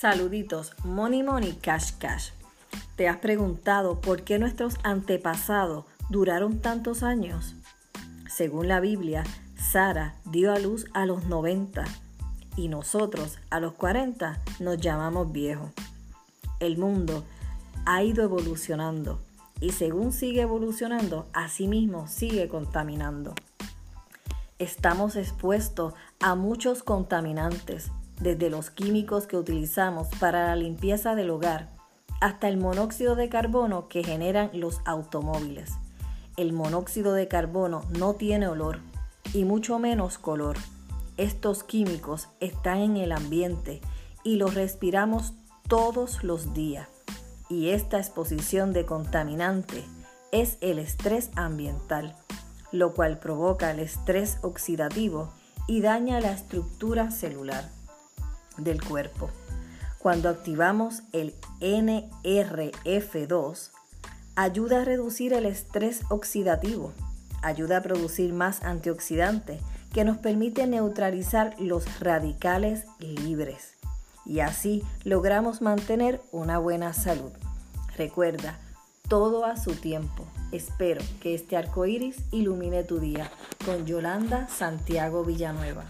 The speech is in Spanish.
Saluditos, Money Money, Cash Cash. ¿Te has preguntado por qué nuestros antepasados duraron tantos años? Según la Biblia, Sara dio a luz a los 90 y nosotros a los 40 nos llamamos viejos. El mundo ha ido evolucionando y según sigue evolucionando, asimismo sigue contaminando. Estamos expuestos a muchos contaminantes, desde los químicos que utilizamos para la limpieza del hogar hasta el monóxido de carbono que generan los automóviles. El monóxido de carbono no tiene olor y mucho menos color. Estos químicos están en el ambiente y los respiramos todos los días. Y esta exposición de contaminante es el estrés ambiental, lo cual provoca el estrés oxidativo y daña la estructura celular del cuerpo. Cuando activamos el NRF2, ayuda a reducir el estrés oxidativo, ayuda a producir más antioxidantes que nos permite neutralizar los radicales libres y así logramos mantener una buena salud. Recuerda, todo a su tiempo. Espero que este arco iris ilumine tu día. Con Yolanda Santiago Villanueva.